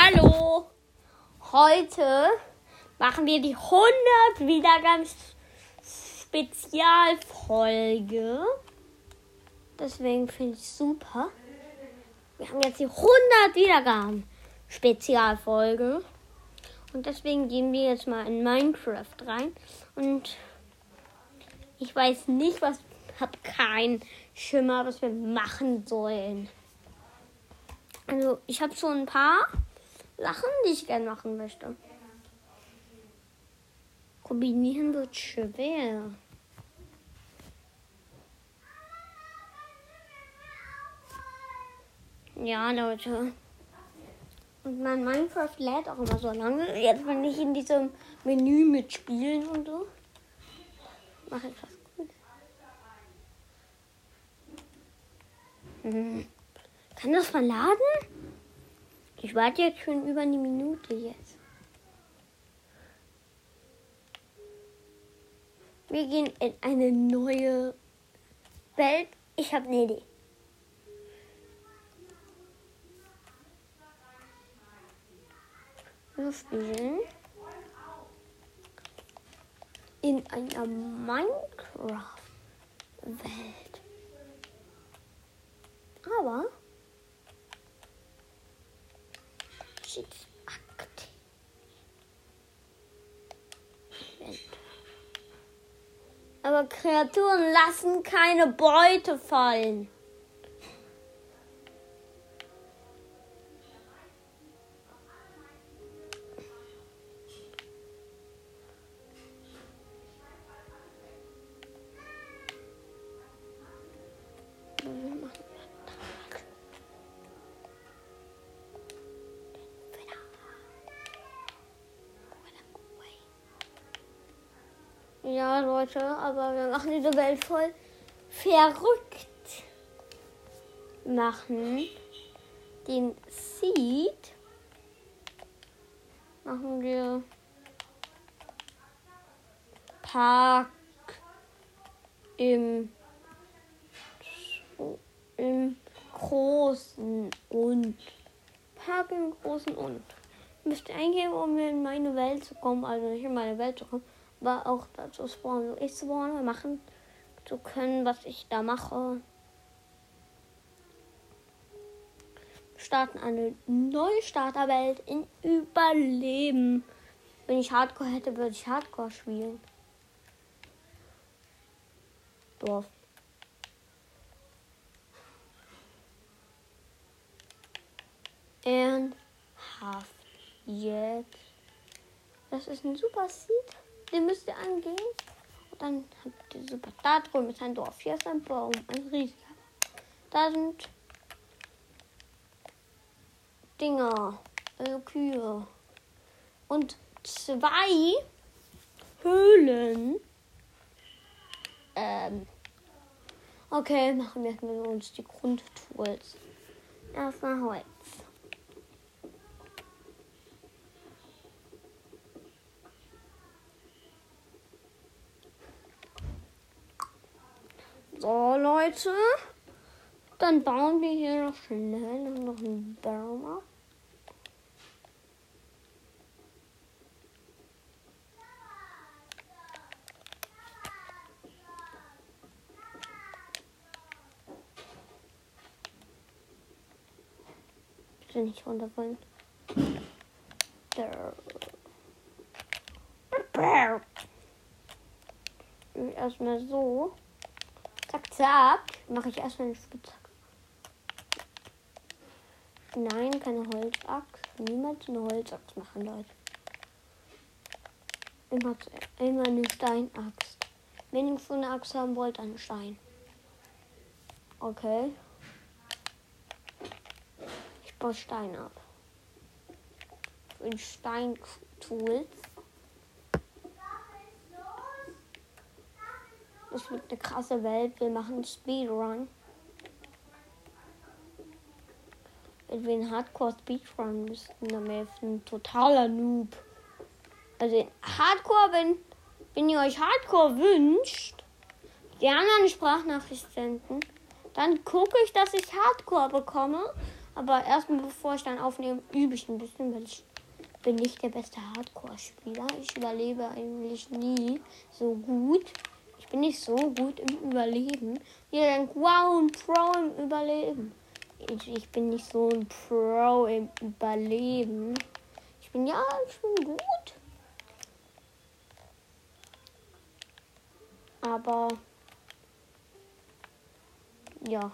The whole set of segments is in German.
Hallo! Heute machen wir die 100 Wiedergaben Spezialfolge. Deswegen finde ich super. Wir haben jetzt die 100 Wiedergaben Spezialfolge. Und deswegen gehen wir jetzt mal in Minecraft rein. Und ich weiß nicht, was, habe keinen Schimmer, was wir machen sollen. Also, ich habe schon ein paar Sachen, die ich gerne machen möchte. Kombinieren wird schwer. Ja, Leute. Und mein Minecraft lädt auch immer so lange. Jetzt, wenn ich in diesem Menü mitspielen und so, mache ich was gut. Hm. Kann das verladen? Ich warte jetzt schon über eine Minute jetzt. Wir gehen in eine neue Welt. Ich habe eine Idee. Wir spielen in einer Minecraft-Welt. Aber jetzt aktiv. Aber Kreaturen lassen keine Beute fallen. Ja, Leute, aber wir machen diese Welt voll verrückt. Machen den Seed. Machen wir Park im, im Großen und Park im Großen und. Müsst ihr eingeben, um in meine Welt zu kommen, also nicht in meine Welt zu kommen war auch dazu spawnen, so ich spawnen, machen zu können, was ich da mache. Starten eine neue Starterwelt in Überleben. Wenn ich Hardcore hätte, würde ich Hardcore spielen. Dorf. Half jetzt. Das ist ein super Seed. Den müsst ihr angehen. Und dann habt ihr super. Da drüben ist ein Dorf. Hier ist ein Baum. Ein riesiger. Da sind Dinger. Also Kühe. Und zwei Höhlen. Ähm. Okay, machen wir uns die Grundtools. Erstmal Holz. So, Leute. Dann bauen wir hier noch schnell noch einen Baum ab. Bitte nicht runterfallen. Erstmal so. Zack, zack. Mache ich erstmal eine Spitzhacke. Nein, keine Holzaxt. Niemals eine Holzaxt machen, Leute. Immer, immer eine Steinaxt. Wenn ihr so eine Axt haben wollt, einen Stein. Okay. Ich baue Stein ab. Ein Steintool. Das wird eine krasse Welt. Wir machen Speedrun. Wenn wir einen Hardcore Speedrun müssten, dann wäre ein totaler Noob. Also Hardcore, wenn, wenn ihr euch Hardcore wünscht, gerne eine Sprachnachricht senden. Dann gucke ich, dass ich Hardcore bekomme. Aber erstmal, bevor ich dann aufnehme, übe ich ein bisschen, weil ich bin nicht der beste Hardcore-Spieler. Ich überlebe eigentlich nie so gut. Ich bin nicht so gut im Überleben. Ihr denkt, wow, ein Pro im Überleben. Ich, ich bin nicht so ein Pro im Überleben. Ich bin ja schon gut. Aber ja,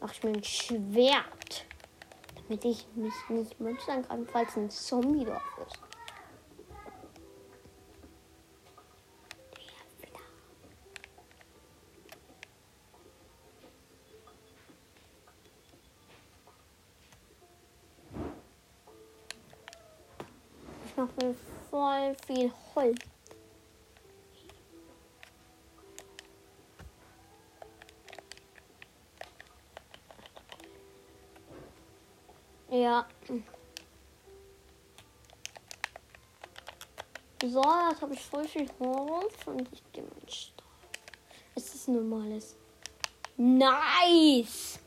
mach ich mir ein Schwert, damit ich mich nicht monstern kann, falls ein Zombie drauf ist. Voll viel Holz. Ja. So, jetzt habe ich voll viel Holz und ich gehe mal Stahl. Es ist normales. Nice!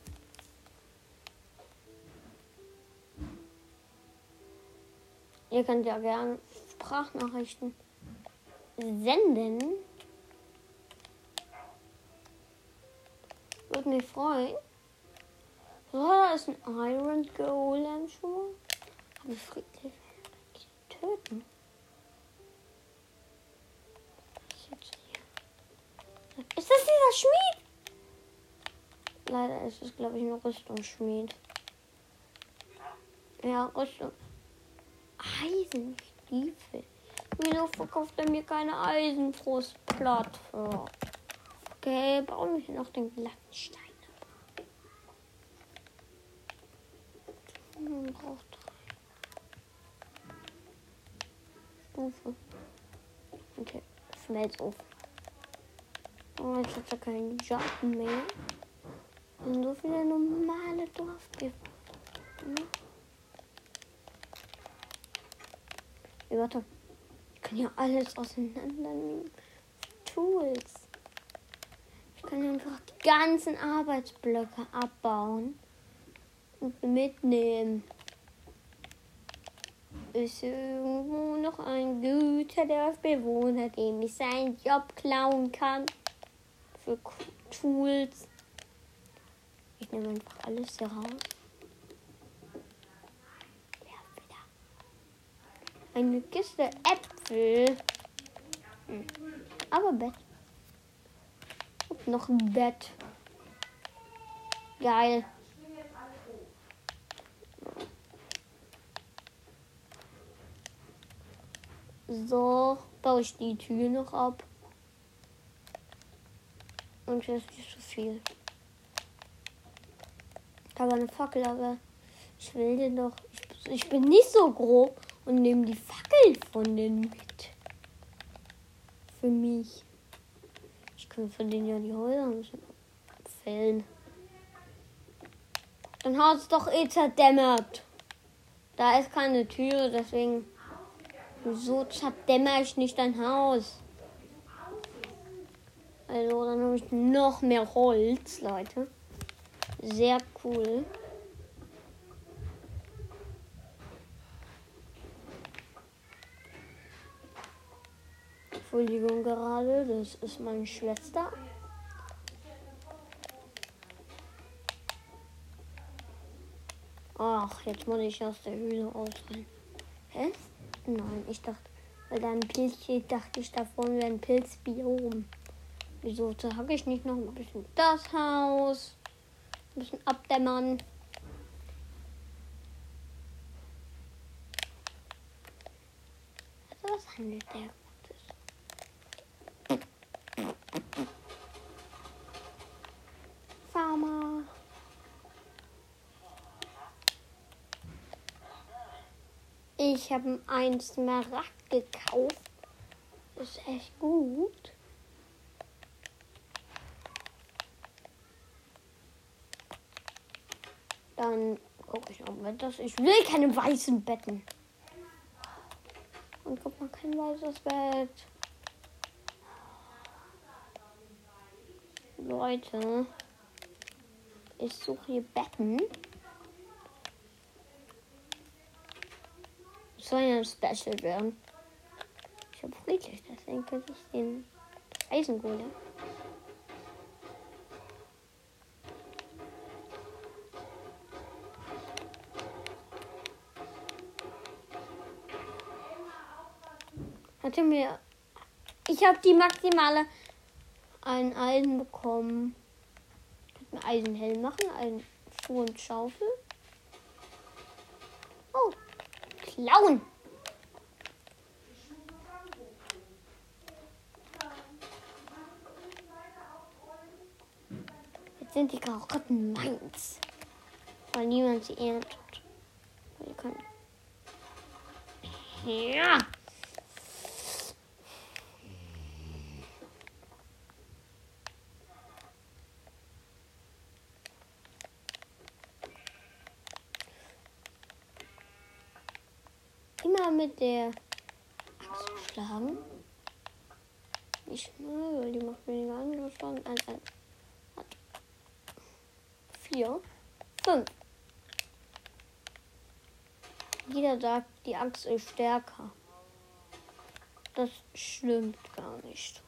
Ihr könnt ja gerne Sprachnachrichten senden. Würde mich freuen. So, da ist ein Iron Golem schon. Aber friedlich töten. Ist das dieser Schmied? Leider ist es, glaube ich, ein Rüstungsschmied. Ja, Rüstung. Eisenstiefel. Wieso verkauft er mir keine Eisenbrustplatte? Okay, bauen wir noch den glatten Stein. Man braucht drei Stufe. Okay, Schmelzofen. Oh, jetzt hat er keinen Job mehr. Und so viele normale Dorfbewohner. Hey, warte. Ich kann ja alles auseinandernehmen. Tools. Ich kann einfach die ganzen Arbeitsblöcke abbauen und mitnehmen. Ist irgendwo noch ein guter Dorfbewohner, dem ich seinen Job klauen kann? Für Tools. Ich nehme einfach alles hier raus. Eine Kiste Äpfel. Hm. Aber Bett. Und noch ein Bett. Geil. So, baue ich die Tür noch ab. Und hier ist nicht so viel. War eine Fackel, aber ich will den doch. Ich bin nicht so grob und nehme die Fackel von denen mit. Für mich. Ich kann von denen ja die Häuser abfällen. Dann hat es doch eh zerdämmert. Da ist keine Tür, deswegen. Wieso zerdämmer ich nicht dein Haus? Also, dann habe ich noch mehr Holz, Leute. Sehr cool. Entschuldigung gerade, das ist meine Schwester. Ach, jetzt muss ich aus der Höhle ausrennen. Hä? Nein, ich dachte, weil da ein Pilz steht, dachte ich, davon wäre ein Pilzbiom. Wieso sage ich nicht noch ein bisschen das Haus? Ein bisschen abdämmern. Also was handelt der Ich habe einen Smaragd gekauft. Ist echt gut. Dann gucke ich noch mal das. Ich will keine weißen Betten. Und guck mal, kein weißes Bett. Leute, ich suche hier Betten. Soll ja ein Special werden. Ich habe friedlich, deswegen könnte ich den Eisengolem. Hatte mir. Ich habe die maximale einen Eisen bekommen. Ich mir Eisenhelm machen, einen Schuh und Schaufel. Oh, klauen! Jetzt sind die Karotten meins. Weil niemand sie erntet. Ja! Immer mit der Axt schlagen. Nicht weil die macht weniger Angriffsschaden. Eins, eins. Vier. Fünf. Jeder sagt, die Axt ist stärker. Das stimmt gar nicht.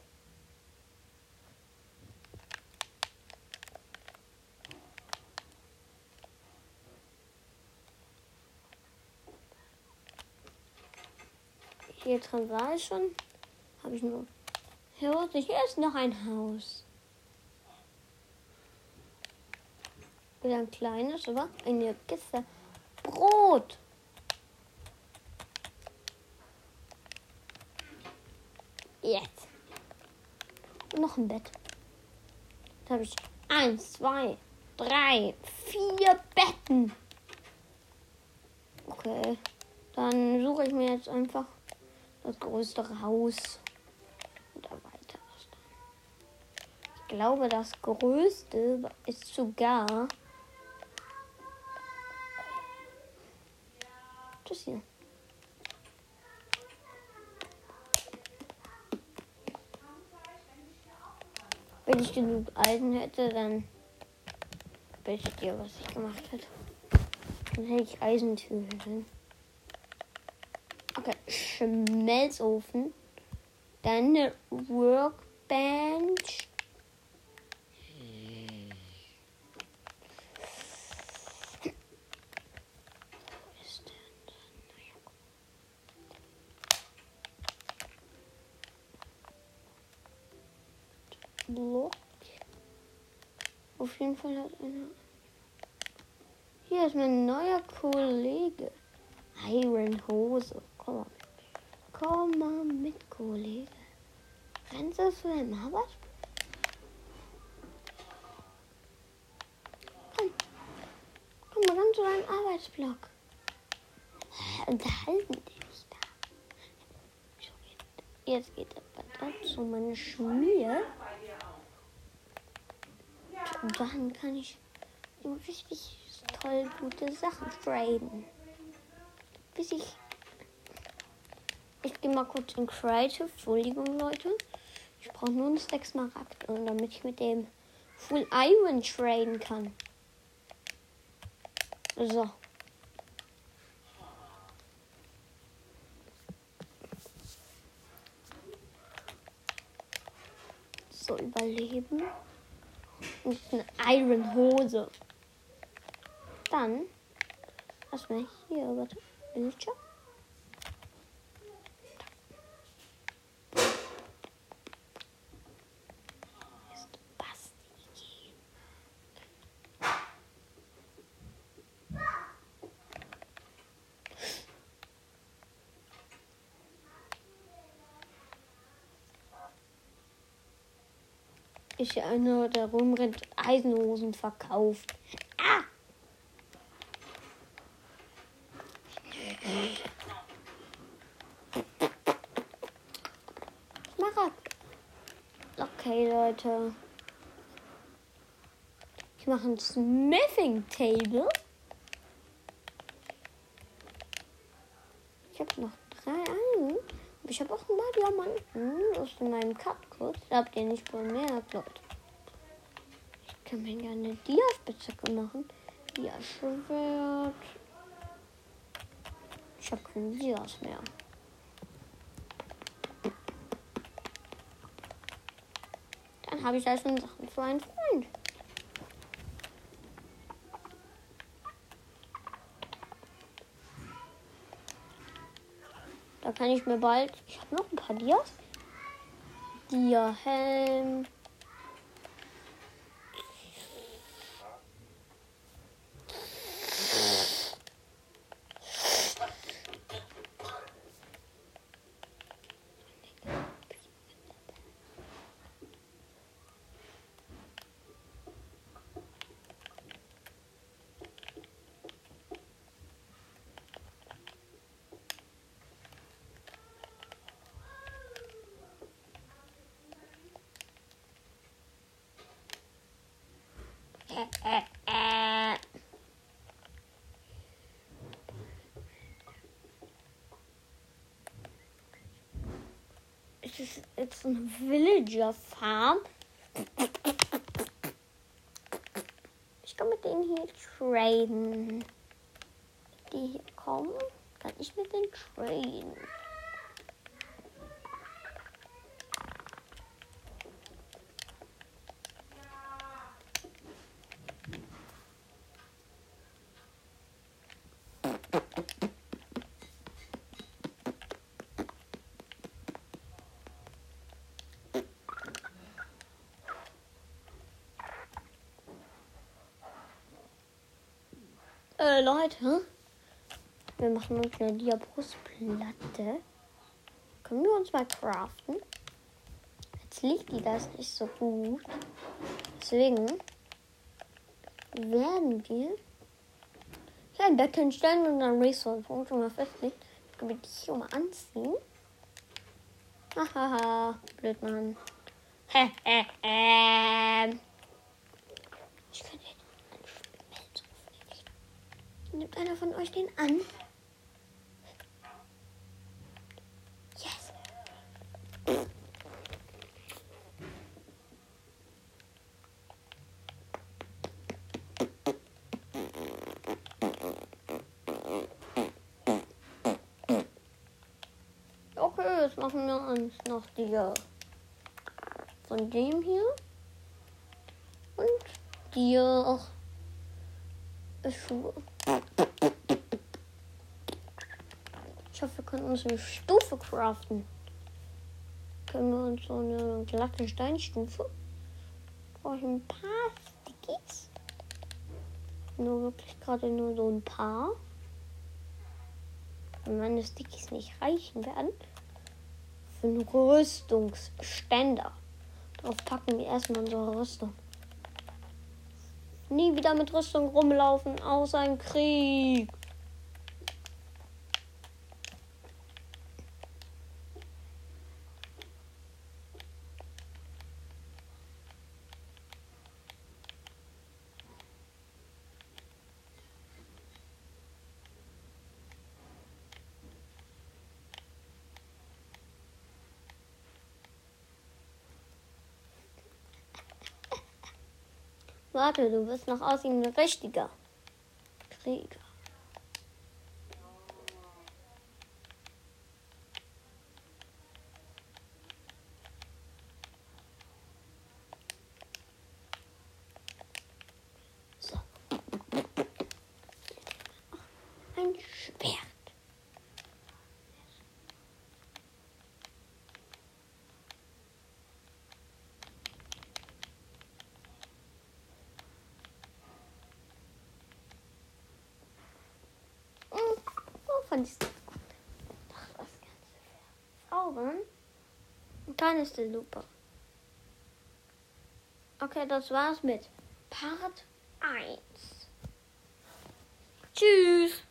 Hier drin war ich schon. Habe ich nur. Hier, ist noch ein Haus. Wieder ein kleines, aber eine Kiste. Brot. Jetzt. Und noch ein Bett. Da habe ich eins, zwei, drei, vier Betten. Okay. Dann suche ich mir jetzt einfach das größere Haus es dann. Ich glaube, das größte ist sogar das hier. Wenn ich genug Eisen hätte, dann wisst ihr, was ich gemacht hätte. Dann hätte ich Eisentüren. Okay, Schmelzofen. Dann eine Workbench. Block. Auf jeden Fall hat einer. Hier ist mein neuer Kollege. Iron Hose. Komm mal mit. Komm mal mit, Kollege. Rennst du zu deinem Arbeitsplatz? Komm. Komm mal dann zu deinem Arbeitsblock. Unterhalten dich da. Jetzt geht aber dazu meine Schmier. Und dann kann ich richtig toll gute Sachen traden. Bis ich. Ich gehe mal kurz in Creative. Entschuldigung, Leute. Ich brauche nur ein Stack Smaragd, damit ich mit dem Full Iron traden kann. So. So, überleben. Und eine Iron Hose. Dann. Was mal hier, warte. Bildschirm. Ist Basti. Ich einer, der rumrennt, Eisenhosen verkauft. Ah! Smaragd. Okay, Leute. Ich mache ein Smithing Table. Ich habe noch drei Eisen. Aber ich habe auch ein paar Diamanten aus meinem Cut-Kurs. Da habt ihr nicht bemerkt, Leute. Ich kann mir gerne Dia-Spitzhacke machen. Dia-Schwert. Ich habe keine Dias mehr. Dann habe ich also Sachen für einen Freund. Da kann ich mir bald. Ich habe noch ein paar Dias. Dia-Helm. Äh, Es ist jetzt eine Villager Farm. Ich kann mit denen hier traden. Die hier kommen, kann ich mit denen traden. Äh, Leute, wir machen uns eine Diabrustplatte. Können wir uns mal craften? Jetzt liegt die das nicht so gut. Deswegen werden wir hier ein Bett hinstellen und dann Resource-Punkt schon mal festlegen. Können wir dich hier mal anziehen? Hahaha, blöd, Mann. Hä, hä, ähm. Ich könnte einen Schmelz Nimmt einer von euch den an? Yes. Okay, jetzt machen wir uns noch die äh, von dem hier und die äh, Schuhe. Ich hoffe, wir können uns eine Stufe craften. Können wir uns so eine glatte Steinstufe? Brauche ich ein paar Stickies? Nur wirklich gerade nur so ein paar. Wenn meine Stickies nicht reichen werden, für einen Rüstungsständer. Darauf packen wir erstmal unsere Rüstung. Nie wieder mit Rüstung rumlaufen, außer im Krieg. Warte, du wirst noch aussehen wie ein richtiger Krieger. So. Ein Schwert. Mm, Für Frauen. Und dann ist der super. Okay, das war's mit Part 1. Tschüss.